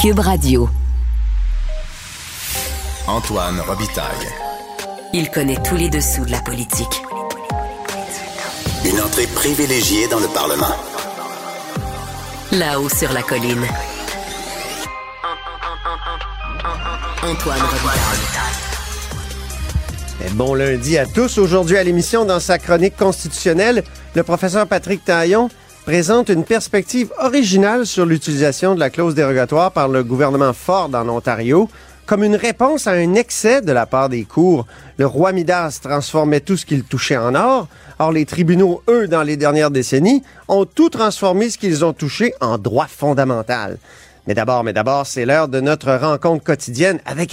Cube Radio. Antoine Robitaille. Il connaît tous les dessous de la politique. Une entrée privilégiée dans le Parlement. Là-haut sur la colline. Antoine Robitaille. Bon lundi à tous. Aujourd'hui à l'émission, dans sa chronique constitutionnelle, le professeur Patrick Taillon présente une perspective originale sur l'utilisation de la clause dérogatoire par le gouvernement Ford en Ontario comme une réponse à un excès de la part des cours. Le roi Midas transformait tout ce qu'il touchait en or. Or, les tribunaux, eux, dans les dernières décennies, ont tout transformé ce qu'ils ont touché en droit fondamental. Mais d'abord, mais d'abord, c'est l'heure de notre rencontre quotidienne avec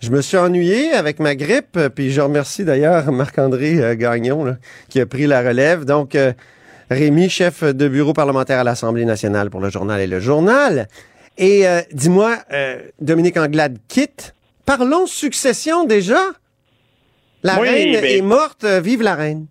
Je me suis ennuyé avec ma grippe, puis je remercie d'ailleurs Marc-André euh, Gagnon là, qui a pris la relève. Donc, euh, Rémi, chef de bureau parlementaire à l'Assemblée nationale pour le journal et le journal. Et euh, dis-moi, euh, Dominique Anglade quitte. Parlons succession déjà. La Oui, reine mais- est morte, euh, vive la reine.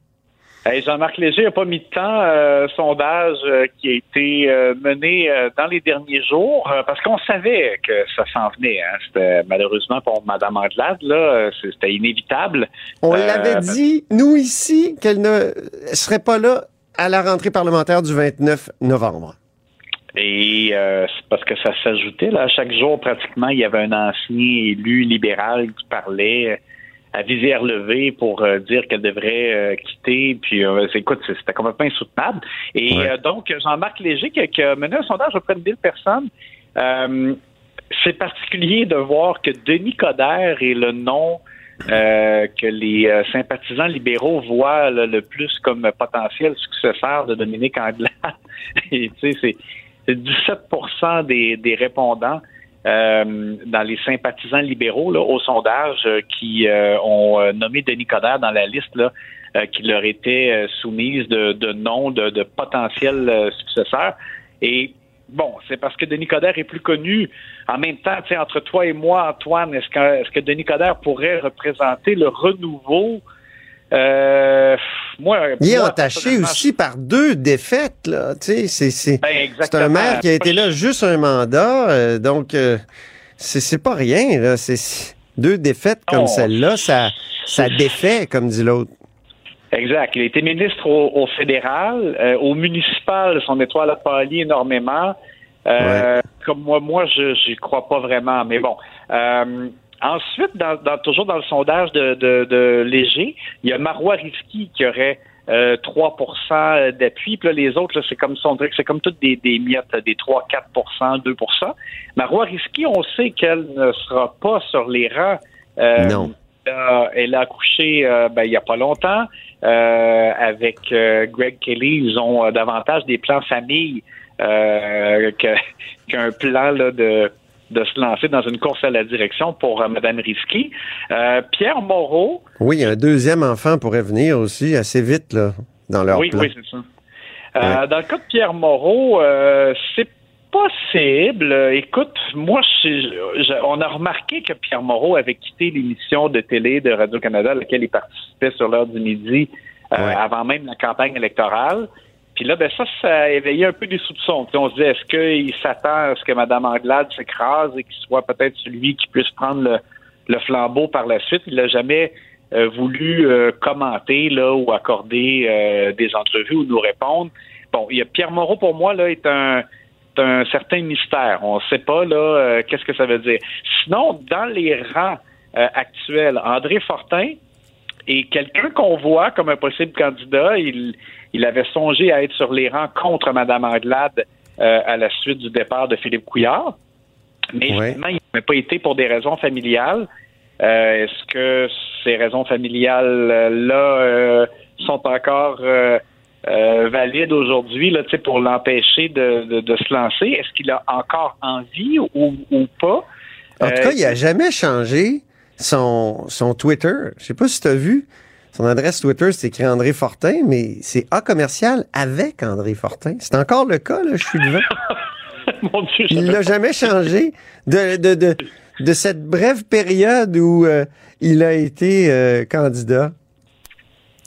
Hey, Jean-Marc Léger n'a pas mis de temps, euh, sondage euh, qui a été euh, mené dans les derniers jours, parce qu'on savait que ça s'en venait. Hein. C'était malheureusement pour Mme Anglade, là, c'était inévitable. On l'avait dit, nous ici, qu'elle ne serait pas là à la rentrée parlementaire du 29 novembre. Et euh, c'est parce que ça s'ajoutait. Là, chaque jour, pratiquement, il y avait un ancien élu libéral qui parlait à visière levée pour euh, dire qu'elle devrait euh, quitter. Puis, euh, écoute, c'était complètement insoutenable. Et Ouais. euh, donc, Jean-Marc Léger, qui, a- qui a mené un sondage auprès de 1000 personnes, euh, c'est particulier de voir que Denis Coderre est le nom euh, que les euh, sympathisants libéraux voient là, le plus comme potentiel successeur de Dominique Anglade. Et tu sais, c'est c'est 17 des, des répondants euh, dans les sympathisants libéraux là, au sondage euh, qui euh, ont euh, nommé Denis Coderre dans la liste là, qui leur était soumise de, de noms de, de potentiels successeurs. Et bon, c'est parce que Denis Coderre est plus connu. En même temps, entre toi et moi, Antoine, est-ce que, est-ce que Denis Coderre pourrait représenter le renouveau? Euh, moi, Il est moi, entaché aussi par deux défaites, là. Tu sais, c'est, c'est, Ben, un maire qui a été là juste un mandat, euh, donc euh, c'est, c'est pas rien, là. C'est, deux défaites comme celle-là, ça, ça défait, comme dit l'autre. Exact. Il a été ministre au, au fédéral. Euh, au municipal, son étoile a pâli énormément. Comme moi, moi, je n'y crois pas vraiment. Mais bon. Ensuite, dans, dans- toujours dans le sondage de, de, de Léger, il y a Marois Risky qui aurait euh, 3% d'appui. Puis là, les autres, c'est comme c'est comme toutes des, des miettes, des 3, 4% 2% Marois Risky, on sait qu'elle ne sera pas sur les rangs. Euh, Non. euh, elle a accouché euh, ben, il n'y a pas longtemps euh, avec euh, Greg Kelly. Ils ont davantage des plans famille euh, qu'un plan là, de, de se lancer dans une course à la direction pour euh, Mme Risky. Euh, Pierre Moreau, Oui, un deuxième enfant pourrait venir aussi assez vite, là, dans leur oui, plan. oui, c'est ça. Euh, Dans le cas de Pierre Moreau, c'est possible. Écoute, moi, je- je- on a remarqué que Pierre Moreau avait quitté l'émission de télé de Radio-Canada à laquelle il participait sur l'heure du midi euh, Ouais. avant même la campagne électorale. Là, ben ça, ça a éveillé un peu des soupçons. On se disait, est-ce qu'il s'attend à ce que Mme Anglade s'écrase et qu'il soit peut-être celui qui puisse prendre le, flambeau par la suite? Il n'a jamais euh, voulu euh, commenter là ou accorder euh, des entrevues ou nous répondre. Bon, il y a Pierre Moreau pour moi là est un certain mystère. On ne sait pas là qu'est-ce que ça veut dire. Sinon, dans les rangs actuels, André Fortin est quelqu'un qu'on voit comme un possible candidat. Il avait songé à être sur les rangs contre Mme Anglade euh, à la suite du départ de Philippe Couillard. Mais Ouais. finalement, il n'avait pas été pour des raisons familiales. Euh, Est-ce que ces raisons familiales-là euh, sont encore euh, euh, valide aujourd'hui pour l'empêcher de, de, de se lancer? Est-ce qu'il a encore envie ou, ou pas? En tout cas, il a jamais changé son, son Twitter. Je sais pas si tu as vu. Son adresse Twitter, c'est écrit André Fortin, mais c'est A commercial avec André Fortin. C'est encore le cas, là, je suis devant. Mon Dieu, Il l'a jamais changé de, de, de, de cette brève période où euh, il a été euh, candidat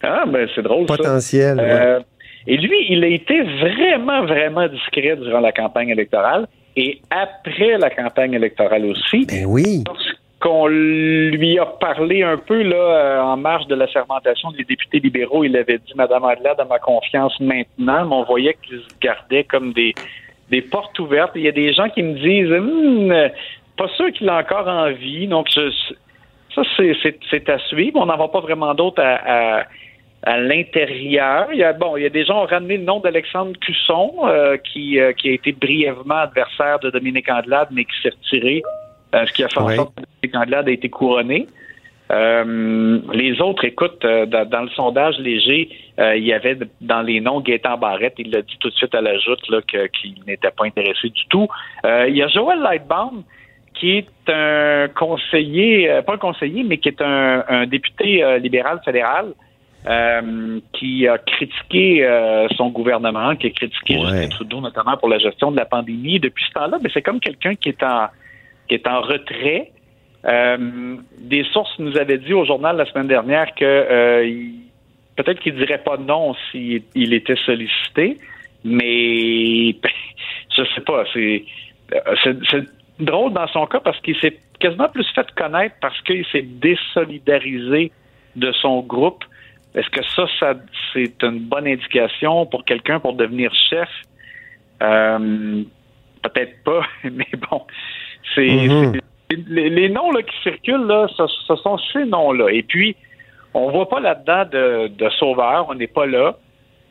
Ah, ben c'est drôle ça. potentiel. ouais. Euh, et lui, il a été vraiment, vraiment discret durant la campagne électorale et après la campagne électorale aussi. Ben oui. Lorsqu'on lui a parlé un peu là euh, en marge de la sermentation des députés libéraux, il avait dit Madame Adelaide a ma confiance maintenant, mais on voyait qu'il se gardait comme des, des portes ouvertes. Il y a des gens qui me disent Hum, pas sûr qu'il a encore envie. Donc ça, c'est- à suivre. On n'en va pas vraiment d'autres à, à- à l'intérieur. Il y a bon, il y a des gens qui ont ramené le nom d'Alexandre Cusson, euh, qui, euh, qui a été brièvement adversaire de Dominique Andelade, mais qui s'est retiré, ce qui a fait en sorte que Andelade a été couronné. Euh, les autres, écoute, euh, dans, dans le sondage léger, euh, il y avait dans les noms Gaétan Barrette, il l'a dit tout de suite à la joute là, que- qu'il n'était pas intéressé du tout. Euh, il y a Joël Lightbaum, qui est un conseiller, euh, pas un conseiller, mais qui est un, un député euh, libéral fédéral, euh, qui a critiqué euh, son gouvernement, qui a critiqué Ouais. Justin Trudeau, notamment pour la gestion de la pandémie. Depuis ce temps-là, mais c'est comme quelqu'un qui est en qui est en retrait. Euh, des sources nous avaient dit au journal la semaine dernière que euh, peut-être qu'il dirait pas non s'il il était sollicité, mais je sais pas. C'est euh, c'est drôle dans son cas parce qu'il s'est quasiment plus fait connaître parce qu'il s'est désolidarisé de son groupe. Est-ce que ça, ça c'est une bonne indication pour quelqu'un pour devenir chef? Euh, Peut-être pas, mais bon, c'est Mhm. c'est- les, les noms là, qui circulent, là, ce, ce sont ces noms-là. Et puis, on voit pas là-dedans de, de sauveur, on n'est pas là.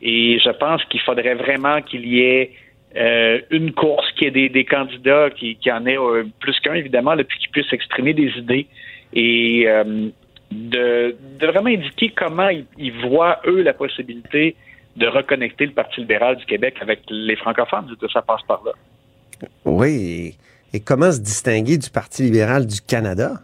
Et je pense qu'il faudrait vraiment qu'il y ait euh, une course, qu'il y ait des, des candidats qui, qui en aient euh, plus qu'un, évidemment, là, puis qui puissent exprimer des idées et euh, de, de vraiment indiquer comment ils, ils voient, eux, la possibilité de reconnecter le Parti libéral du Québec avec les francophones. Ça passe par là. Oui. Et, comment se distinguer du Parti libéral du Canada?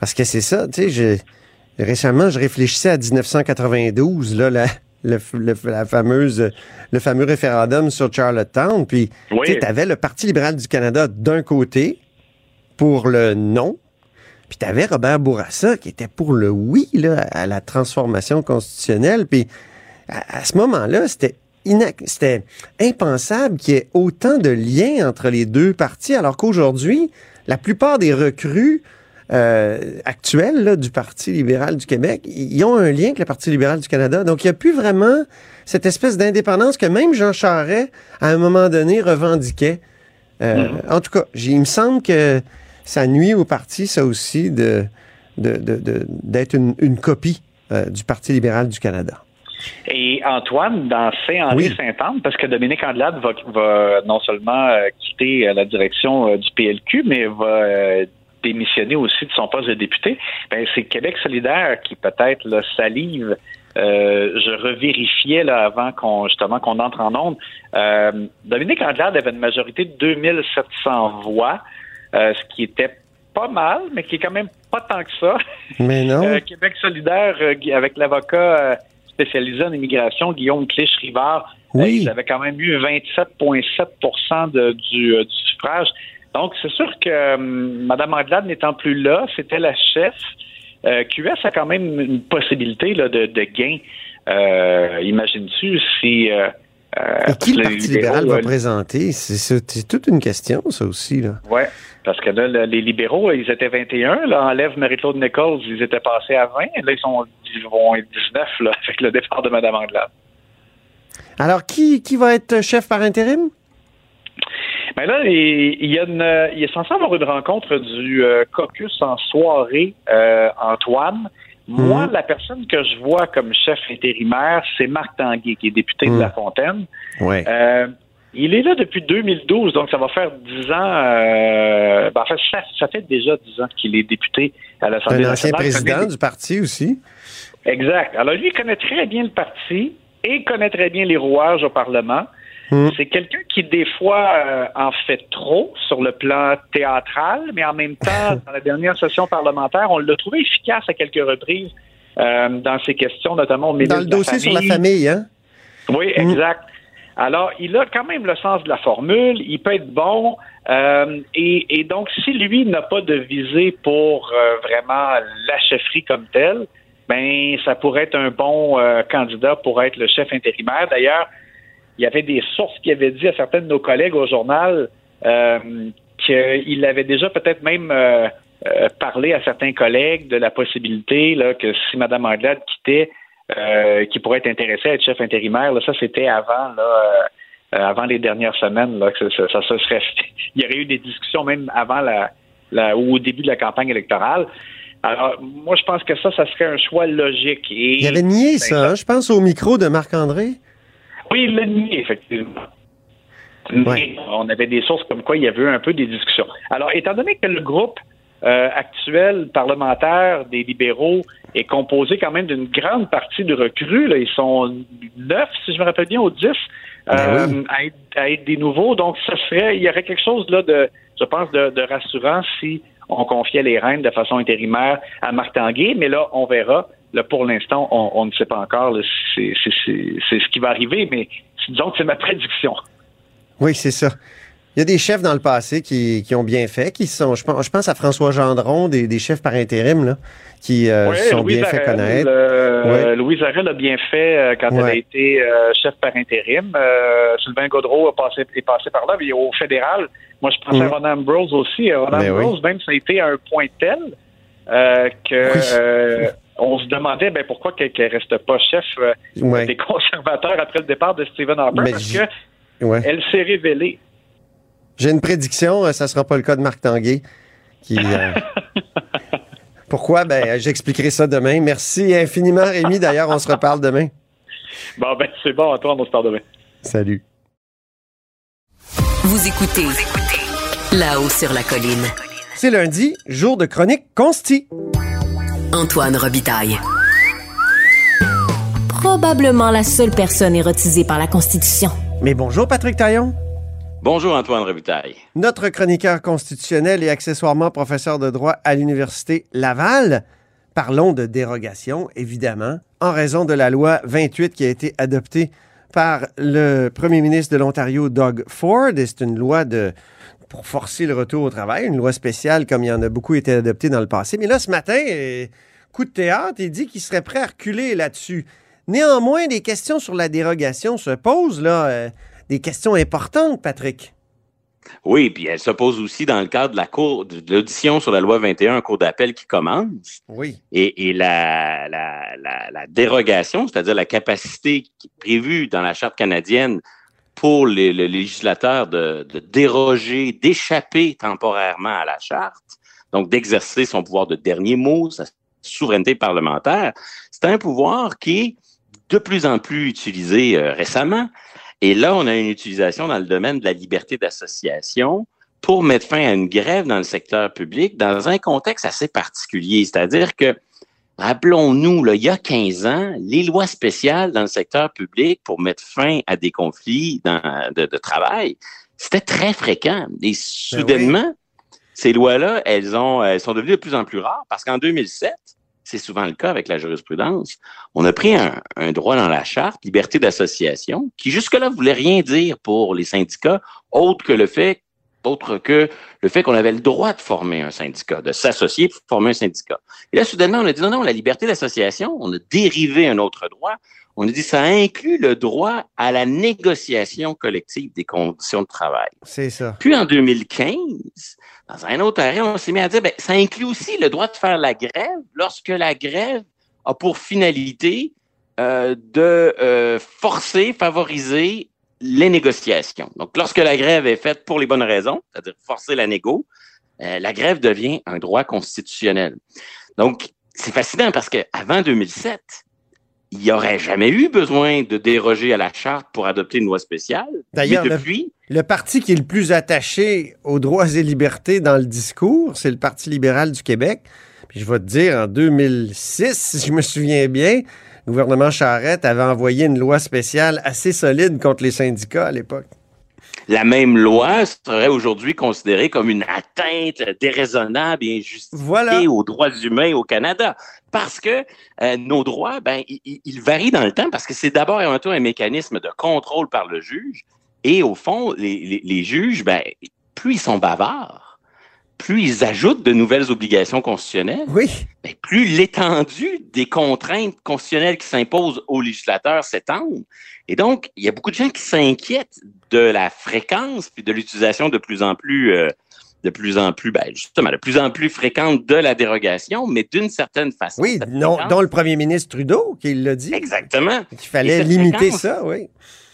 Parce que c'est ça, tu sais, je, récemment, je réfléchissais à 1992, là, la, le, le- la fameuse, le fameux référendum sur Charlottetown, puis Oui. tu avais le Parti libéral du Canada d'un côté pour le non, puis tu avais Robert Bourassa qui était pour le oui là, à la transformation constitutionnelle, puis à, à ce moment-là, c'était c'était impensable qu'il y ait autant de liens entre les deux partis, alors qu'aujourd'hui, la plupart des recrues euh, actuels là, du Parti libéral du Québec, ils ont un lien avec le Parti libéral du Canada. Donc, il n'y a plus vraiment cette espèce d'indépendance que même Jean Charest, à un moment donné, revendiquait. Euh, En tout cas, il me semble que ça nuit au parti, ça aussi, de de- de- de- d'être une, une copie euh, du Parti libéral du Canada. Et Antoine, dans Saint-Henri Oui. Saint-Anne, parce que Dominique Andelade va, va non seulement euh, quitter euh, la direction euh, du PLQ, mais va démissionner aussi de son poste de député, ben, c'est Québec solidaire qui peut-être là, salive. Euh, je revérifiais là, avant qu'on justement qu'on entre en onde. Euh, Dominique Andelade avait une majorité de 2700 voix, euh, ce qui était pas mal, mais qui est quand même pas tant que ça. Mais non. Euh, Québec solidaire, euh, avec l'avocat euh, spécialisé en immigration, Guillaume Clich-Rivard, Oui. euh, ils avaient quand même eu 27,7 de- du, euh, du suffrage. Donc, c'est sûr que euh, Mme Anglade n'étant plus là, c'était la chef. Euh, QS a quand même une possibilité là, de, de gain. Imagines-tu si... euh, Et qui le Parti libéral va euh, présenter? C'est toute une question, ça aussi. Oui, parce que là, le- les libéraux, ils étaient 21. Là, enlève Marie-Claude Nichols, ils étaient passés à 20. Là, ils, sont, ils vont être 19 là, avec le départ de Mme Anglade. Alors, qui, qui va être chef par intérim? Mais là, il, il y a une, il est censé avoir une rencontre du euh, caucus en soirée, euh, Antoine. Moi, Mhm. la personne que je vois comme chef intérimaire, c'est Marc Tanguay, qui est député de La Fontaine. Oui. Euh, il est là depuis 2012, donc ça va faire 10 ans. Euh, ben, en fait, ça, ça fait déjà 10 ans qu'il est député à l'Assemblée un ancien nationale. président Connaît- du parti aussi. Exact. Alors lui, il connaît très bien le parti. et connaît très bien les rouages au Parlement. Hmm. C'est quelqu'un qui, des fois, euh, en fait trop sur le plan théâtral, mais en même temps, dans la dernière session parlementaire, on l'a trouvé efficace à quelques reprises euh, dans ses questions, notamment au Dans le de la dossier sur la Famille. hein? Oui, Mm. exact. Alors, il a quand même le sens de la formule, il peut être bon, euh, et, et donc, si lui n'a pas de visée pour vraiment la chefferie comme telle, ben, ça pourrait être un bon candidat pour être le chef intérimaire. D'ailleurs, il y avait des sources qui avaient dit à certains de nos collègues au journal euh, qu'il avait déjà peut-être même euh, euh, parlé à certains collègues de la possibilité là, que si Mme Anglade quittait, euh, qui pourrait être intéressé à être chef intérimaire. Là, ça, c'était avant, là, euh, avant les dernières semaines, là, que ça, ça, ça se serait. Il y aurait eu des discussions même avant la, la ou au début de la campagne électorale. Alors, moi, je pense que ça, ça serait un choix logique. Et, Il avait nié Ben, ça, hein? je pense, au micro de Marc-André. Oui, il l'a nié, effectivement. Mais Ouais. on avait des sources comme quoi il y avait eu un peu des discussions. Alors, étant donné que le groupe euh, actuel parlementaire des libéraux est composé quand même d'une grande partie de recrues, là, ils sont neuf, si je me rappelle bien, ou dix, Ben euh, oui. à, être, à être des nouveaux. Donc, ça serait, il y aurait quelque chose là de, je pense, de, de rassurant si on confiait les rênes de façon intérimaire à Marc Tanguay, mais là, on verra. Là, pour l'instant, on, on ne sait pas encore c'est ce qui va arriver, mais disons que c'est ma prédiction. Oui, c'est ça. Il y a des chefs dans le passé qui, qui ont bien fait, qui sont, je pense, je pense à François Gendron, des, des chefs par intérim, là, qui euh, Oui, sont bien fait Arel, connaître. euh, Louise Arel a bien fait euh, quand elle a été chef par intérim. Sylvain Gaudreau a passé, est passé par là. Mais au fédéral, moi, je pensais Mm. à Ronan Ambrose aussi. Ronan Ben oui. Ambrose, même, ça a été à un point tel que on se demandait ben, pourquoi qu'elle ne reste pas chef euh, Ouais. des conservateurs après le départ de Stephen Harper. Mais parce j- que Ouais. elle s'est révélée. J'ai une prédiction, euh, ça sera pas le cas de Marc Tanguay. Qui, euh, Pourquoi? Ben, j'expliquerai ça demain. Merci infiniment, Rémi. D'ailleurs, on se reparle demain. Bon, ben, c'est bon, Antoine, on se parle demain. Salut. Vous écoutez là-haut sur la colline. C'est lundi, jour de chronique consti. Antoine Robitaille. Probablement la seule personne érotisée par la Constitution. Mais bonjour, Patrick Taillon. Bonjour Antoine Robitaille. Notre chroniqueur constitutionnel et accessoirement professeur de droit à l'Université Laval. Parlons de dérogation, évidemment, en raison de la loi 28 qui a été adoptée par le premier ministre de l'Ontario, Doug Ford. Et c'est une loi de, pour forcer le retour au travail, une loi spéciale comme il y en a beaucoup été adoptée dans le passé. Mais là, ce matin, euh, coup de théâtre, il dit qu'il serait prêt à reculer là-dessus. Néanmoins, des questions sur la dérogation se posent, là, euh, des questions importantes, Patrick. Oui, puis elle se pose aussi dans le cadre de la cour de l'audition sur la loi 21, un cours d'appel qui commence. Oui. Et, et la, la, la, la dérogation, c'est-à-dire la capacité prévue dans la Charte canadienne pour les, le législateur de, déroger, d'échapper temporairement à la Charte, donc d'exercer son pouvoir de dernier mot, sa souveraineté parlementaire, c'est un pouvoir qui est de plus en plus utilisé euh, récemment. Et là, on a une utilisation dans le domaine de la liberté d'association pour mettre fin à une grève dans le secteur public dans un contexte assez particulier. C'est-à-dire que, rappelons-nous, là, il y a 15 ans, les lois spéciales dans le secteur public pour mettre fin à des conflits dans- de, de travail, c'était très fréquent. Et soudainement, ces lois-là, elles, ont, elles sont devenues de plus en plus rares parce qu'en 2007, c'est souvent le cas avec la jurisprudence, on a pris un, un droit dans la charte, liberté d'association, qui jusque-là voulait rien dire pour les syndicats, autre que le fait, autre que le fait qu'on avait le droit de former un syndicat, de s'associer pour former un syndicat. Et là, soudainement, on a dit non, non, la liberté d'association, on a dérivé un autre droit. On a dit ça inclut le droit à la négociation collective des conditions de travail. C'est ça. Puis en 2015, dans un autre arrêt, on s'est mis à dire, ben, ça inclut aussi le droit de faire la grève lorsque la grève a pour finalité euh, de euh, forcer, favoriser les négociations. Donc, lorsque la grève est faite pour les bonnes raisons, c'est-à-dire forcer la négo, euh, la grève devient un droit constitutionnel. Donc, c'est fascinant parce qu'avant 2007, il n'y aurait jamais eu besoin de déroger à la charte pour adopter une loi spéciale. D'ailleurs, Mais le- depuis, Le parti qui est le plus attaché aux droits et libertés dans le discours, c'est le Parti libéral du Québec. Puis je vais te dire, en 2006, si je me souviens bien, le gouvernement Charette avait envoyé une loi spéciale assez solide contre les syndicats à l'époque. La même loi serait aujourd'hui considérée comme une atteinte déraisonnable et injustifiée aux droits humains au Canada. Parce que euh, nos droits, ben, ils, varient dans le temps parce que c'est d'abord et avant tout un mécanisme de contrôle par le juge. Et au fond, les, les juges, ben, plus ils sont bavards, plus ils ajoutent de nouvelles obligations constitutionnelles, oui. Ben, plus l'étendue des contraintes constitutionnelles qui s'imposent aux législateurs s'étend. Et donc, il y a beaucoup de gens qui s'inquiètent de la fréquence puis de l'utilisation de plus en plus, euh, de plus en plus, ben, justement, de plus en plus fréquente de la dérogation, mais d'une certaine façon. Oui, non, dont le premier ministre Trudeau qui l'a dit. Exactement. Qu'il fallait limiter ça, oui.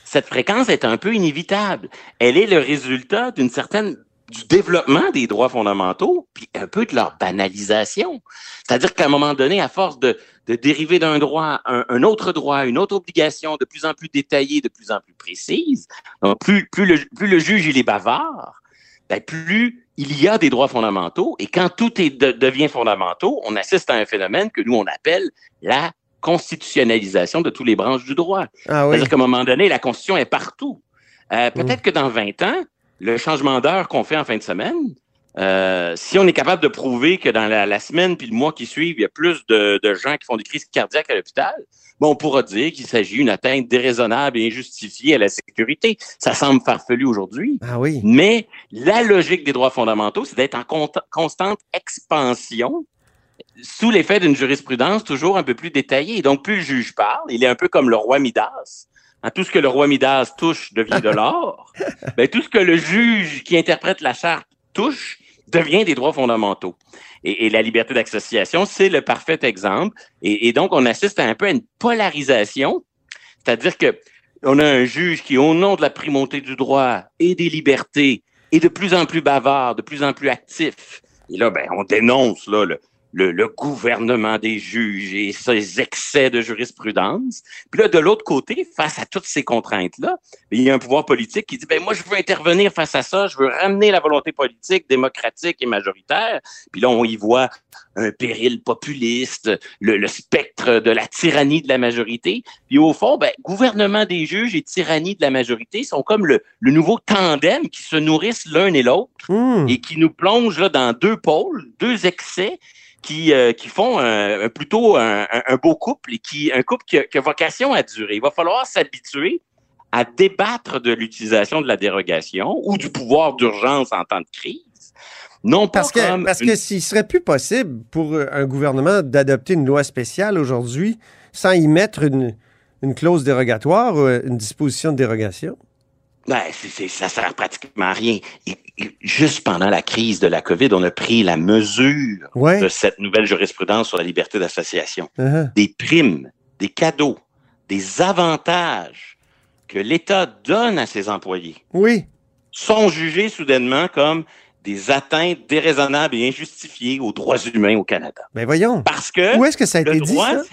Cette fréquence est un peu inévitable. Elle est le résultat d'une certaine du développement des droits fondamentaux, puis un peu de leur banalisation. C'est-à-dire qu'à un moment donné, à force de, de dériver d'un droit un, un, autre droit, une autre obligation de plus en plus détaillée, de plus en plus précise, donc plus, plus, le, plus le juge il est bavard, ben plus il y a des droits fondamentaux. Et quand tout est devient fondamentaux, on assiste à un phénomène que nous, on appelle la constitutionnalisation de tous les branches du droit. Ah oui. C'est-à-dire qu'à un moment donné, la Constitution est partout. Euh, Peut-être que dans 20 ans, le changement d'heure qu'on fait en fin de semaine, euh, si on est capable de prouver que dans la, semaine puis le mois qui suivent, il y a plus de, gens qui font des crises cardiaques à l'hôpital, bon, on pourra dire qu'il s'agit d'une atteinte déraisonnable et injustifiée à la sécurité. Ça semble farfelu aujourd'hui. Ah oui. Mais la logique des droits fondamentaux, c'est d'être en constante expansion sous l'effet d'une jurisprudence toujours un peu plus détaillée. Donc, plus le juge parle, il est un peu comme le roi Midas tout ce que le roi Midas touche devient de l'or, ben, tout ce que le juge qui interprète la charte touche devient des droits fondamentaux. Et, la liberté d'association, c'est le parfait exemple. Et, donc, on assiste à un peu à une polarisation, c'est-à-dire que on a un juge qui, au nom de la primauté du droit et des libertés, est de plus en plus bavard, de plus en plus actif. Et là, ben, on dénonce là, le, le, gouvernement des juges et ses excès de jurisprudence. Puis là, de l'autre côté, face à toutes ces contraintes-là, il y a un pouvoir politique qui dit, ben moi, je veux intervenir face à ça, je veux ramener la volonté politique démocratique et majoritaire. Puis là, on y voit un péril populiste, le, spectre de la tyrannie de la majorité. Puis au fond, ben, gouvernement des juges et tyrannie de la majorité sont comme le, le nouveau tandem qui se nourrissent l'un et l'autre mmh. et qui nous plongent là, dans deux pôles, deux excès qui, euh, qui font un, plutôt un, beau couple et qui un couple qui a, vocation à durer. Il va falloir s'habituer à débattre de l'utilisation de la dérogation ou du pouvoir d'urgence en temps de crise. Non parce que, parce que s'il serait plus possible pour un gouvernement d'adopter une loi spéciale aujourd'hui sans y mettre une, une clause dérogatoire ou une disposition de dérogation? Ben, c'est, ça sert pratiquement à rien. juste pendant la crise de la COVID, on a pris la mesure de cette nouvelle jurisprudence sur la liberté d'association. Uh-huh. Des primes, des cadeaux, des avantages que l'État donne à ses employés. Oui. Sont jugés soudainement comme des atteintes déraisonnables et injustifiées aux droits humains au Canada. Ben voyons. Parce que. Où est-ce que ça a été dit, ça?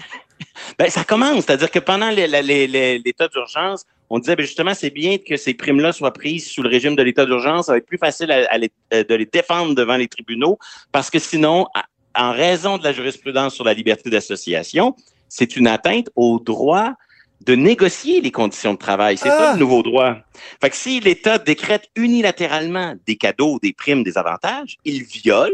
Ben, ça commence. C'est-à-dire que pendant l'état d'urgence, on disait ben, justement, c'est bien que ces primes-là soient prises sous le régime de l'état d'urgence. Ça va être plus facile euh, de les défendre devant les tribunaux parce que sinon, en raison de la jurisprudence sur la liberté d'association, c'est une atteinte au droit de négocier les conditions de travail. C'est ça le ah! nouveau droit. Fait que si l'État décrète unilatéralement des cadeaux, des primes, des avantages, il viole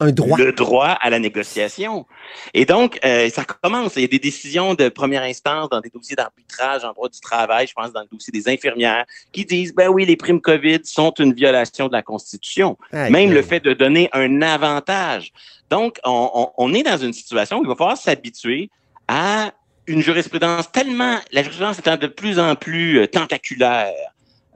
un droit. le droit à la négociation. Et donc, euh, ça commence. Il y a des décisions de première instance dans des dossiers d'arbitrage en droit du travail, je pense dans le dossier des infirmières, qui disent, ben oui, les primes COVID sont une violation de la Constitution. Même le fait de donner un avantage. Donc, on, on est dans une situation où il va falloir s'habituer à une jurisprudence tellement, la jurisprudence étant de plus en plus euh, tentaculaire,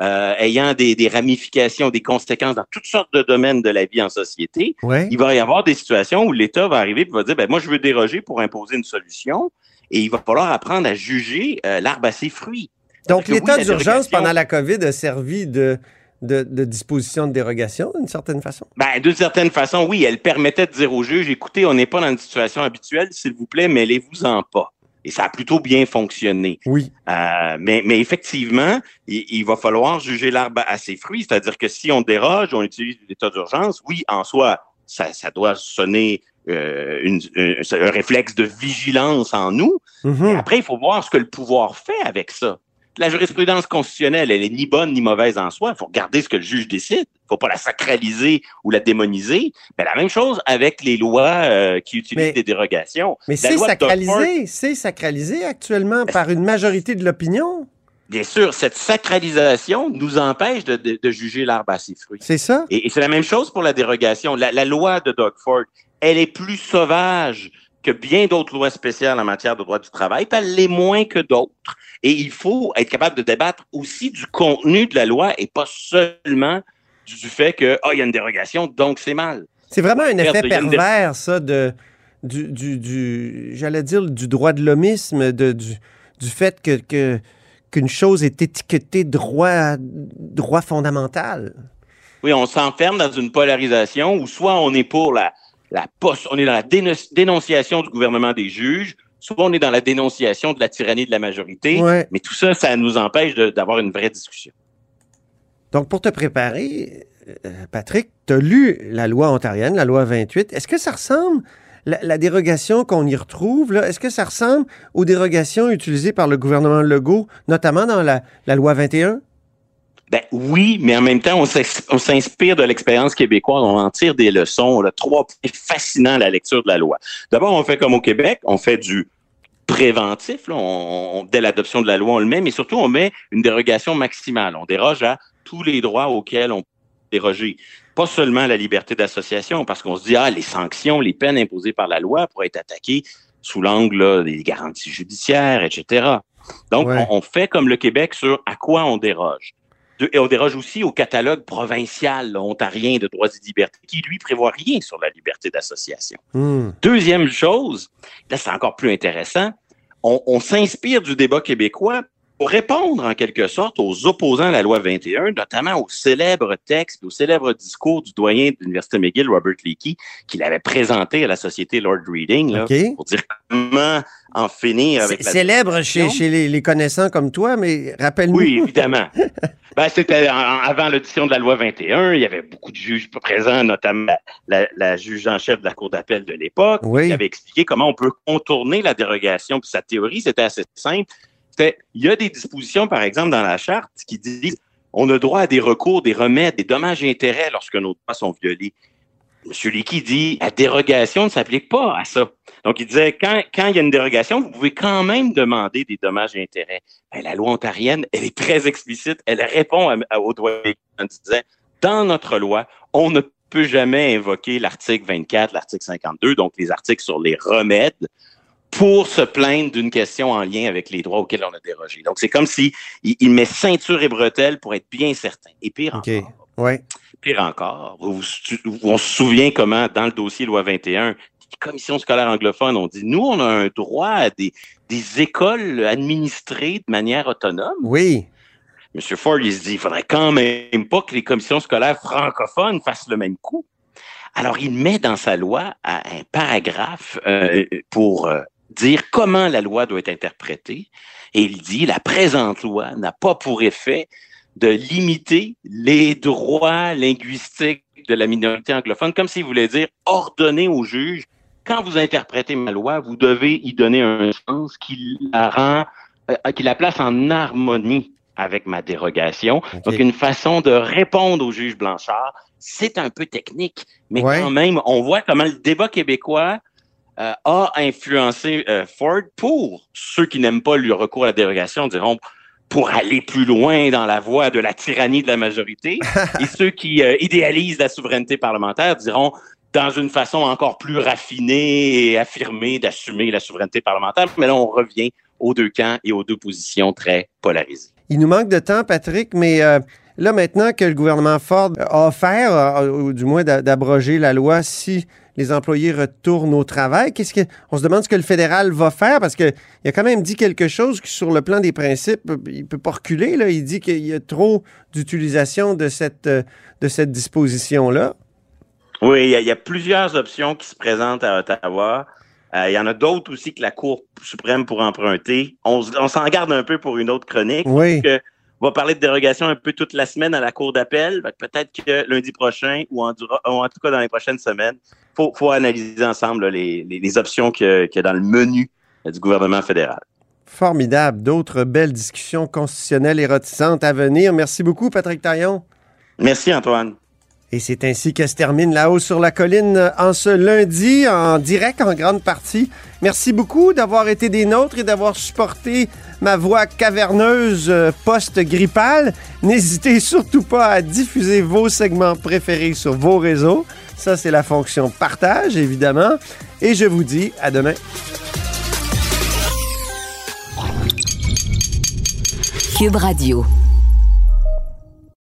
euh, ayant des, des, ramifications, des conséquences dans toutes sortes de domaines de la vie en société, il va y avoir des situations où l'État va arriver et va dire, ben, moi, je veux déroger pour imposer une solution et il va falloir apprendre à juger euh, l'arbre à ses fruits. Donc, l'état d'urgence pendant la COVID a servi de, de, de, disposition de dérogation, d'une certaine façon? Ben, d'une certaine façon, oui. Elle permettait de dire au juge, écoutez, on n'est pas dans une situation habituelle, s'il vous plaît, mêlez-vous-en pas. Et ça a plutôt bien fonctionné. Oui. Euh, mais, mais effectivement, il, va falloir juger l'arbre à ses fruits. C'est-à-dire que si on déroge, on utilise l'état d'urgence, oui, en soi, ça, ça doit sonner euh, une, un, un réflexe de vigilance en nous. Mhm. Après, il faut voir ce que le pouvoir fait avec ça. La jurisprudence constitutionnelle, elle est ni bonne ni mauvaise en soi. Il faut regarder ce que le juge décide. Il faut pas la sacraliser ou la démoniser. Mais la même chose avec les lois euh, qui utilisent Mais- des dérogations. Mais c'est sacralisé, c'est sacralisé actuellement par une majorité de l'opinion. bien sûr, cette sacralisation nous empêche de, de- de juger l'arbre à ses fruits. C'est ça? Et, et c'est la même chose pour la dérogation. La, la loi de Doug Ford, elle est plus sauvage que bien d'autres lois spéciales en matière de droit du travail, puis elle l'est moins que d'autres. Et il faut être capable de débattre aussi du contenu de la loi et pas seulement du, fait que ah il y a une dérogation, donc c'est mal. C'est vraiment un effet pervers, ça, de, du, du, du- j'allais dire, du droit de l'homisme, de, du, du fait que, que- qu'une chose est étiquetée droit, droit fondamental. Oui, on s'enferme dans une polarisation où soit on est pour la, la post, on est dans la déno- dénonciation du gouvernement des juges, soit on est dans la dénonciation de la tyrannie de la majorité. Ouais. Mais tout ça, ça nous empêche d'avoir une vraie discussion. Donc, pour te préparer, euh, Patrick, tu as lu la loi ontarienne, la loi 28. Est-ce que ça ressemble, la, la dérogation qu'on y retrouve, là, est-ce que ça ressemble aux dérogations utilisées par le gouvernement Legault, notamment dans la, la loi 21? Ben oui, mais en même temps, on s'inspire de l'expérience québécoise, on en tire des leçons. On a trois points fascinants à la lecture de la loi. D'abord, on fait comme au Québec, on fait du préventif. là. On- on- dès l'adoption de la loi, on le met, mais surtout, on met une dérogation maximale. On déroge à tous les droits auxquels on peut déroger. Pas seulement la liberté d'association, parce qu'on se dit, ah, les sanctions, les peines imposées par la loi pourraient être attaquées sous l'angle des garanties judiciaires, etc. Donc, Ouais. on, on fait comme le Québec sur à quoi on déroge. De- et on déroge aussi au catalogue provincial là, ontarien de droits et libertés, qui, lui, prévoit rien sur la liberté d'association. Hmm. Deuxième chose, là, c'est encore plus intéressant, on, on s'inspire du débat québécois pour répondre en quelque sorte aux opposants à la loi 21, notamment au célèbre texte, au célèbre discours du doyen de l'Université McGill, Robert Leakey, qu'il avait présenté à la Société Lord Reading, là, OK. pour dire comment en finir avec la célèbre chez, les, les connaissants comme toi, mais rappelle-nous. Oui, évidemment. ben, c'était avant l'audition de la loi 21. Il y avait beaucoup de juges présents, notamment la, la juge en chef de la Cour d'appel de l'époque, Oui. qui avait expliqué comment on peut contourner la dérogation. Puis sa théorie, c'était assez simple. Il y a des dispositions, par exemple, dans la charte qui disent on a droit à des recours, des remèdes, des dommages et intérêts lorsque nos droits sont violés. M. Leakey dit la dérogation ne s'applique pas à ça. Donc, il disait quand, il y a une dérogation, vous pouvez quand même demander des dommages et intérêts. Ben, la loi ontarienne, elle est très explicite. Elle répond à, à, au doigt en disant dans notre loi, on ne peut jamais invoquer l'article 24, l'article 52, donc les articles sur les remèdes, pour se plaindre d'une question en lien avec les droits auxquels on a dérogé. Donc, c'est comme si il, il met ceinture et bretelles pour être bien certain. Et pire encore, Ouais. Pire encore, vous- on se souvient comment, dans le dossier loi 21, les commissions scolaires anglophones ont dit, nous, on a un droit à des, des écoles administrées de manière autonome. Oui. M. Ford, il se dit, il faudrait quand même pas que les commissions scolaires francophones fassent le même coup. Alors, il met dans sa loi un un paragraphe euh, pour euh, dire comment la loi doit être interprétée. Et il dit, la présente loi n'a pas pour effet de limiter les droits linguistiques de la minorité anglophone, comme s'il voulait dire ordonner au juge, quand vous interprétez ma loi, vous devez y donner un sens qui la rend, euh, qui la place en harmonie avec ma dérogation. Donc, une façon de répondre au juge Blanchard, c'est un peu technique, mais Ouais. quand même, on voit comment le débat québécois euh, a influencé euh, Ford pour ceux qui n'aiment pas le recours à la dérogation, diront pour aller plus loin dans la voie de la tyrannie de la majorité, et ceux qui euh, idéalisent la souveraineté parlementaire diront dans une façon encore plus raffinée et affirmée d'assumer la souveraineté parlementaire. Mais là, on revient aux deux camps et aux deux positions très polarisées. Il nous manque de temps, Patrick, mais là, maintenant que le gouvernement Ford a offert, ou du moins d'a- d'abroger la loi si les employés retournent au travail, qu'est-ce que on se demande ce que le fédéral va faire parce qu'il a quand même dit quelque chose qui, sur le plan des principes, il peut pas reculer. Là. Il dit qu'il y a trop d'utilisation de cette, euh, de cette disposition-là. Oui, il y, a, il y a plusieurs options qui se présentent à Ottawa. Euh, il y en a d'autres aussi que la Cour suprême pourrait emprunter. On, s'en garde un peu pour une autre chronique. Oui. que on va parler de dérogation un peu toute la semaine à la Cour d'appel. Peut-être que lundi prochain ou en, tout cas dans les prochaines semaines, il faut, analyser ensemble les, options qu'il y a dans le menu du gouvernement fédéral. Formidable. D'autres belles discussions constitutionnelles érotisantes à venir. Merci beaucoup, Patrick Taillon. Merci, Antoine. Et c'est ainsi que se termine La haut sur la colline en ce lundi, en direct en grande partie. Merci beaucoup d'avoir été des nôtres et d'avoir supporté ma voix caverneuse euh, post-grippale. N'hésitez surtout pas à diffuser vos segments préférés sur vos réseaux. Ça, c'est la fonction partage, évidemment. Et je vous dis à demain. Cube Radio.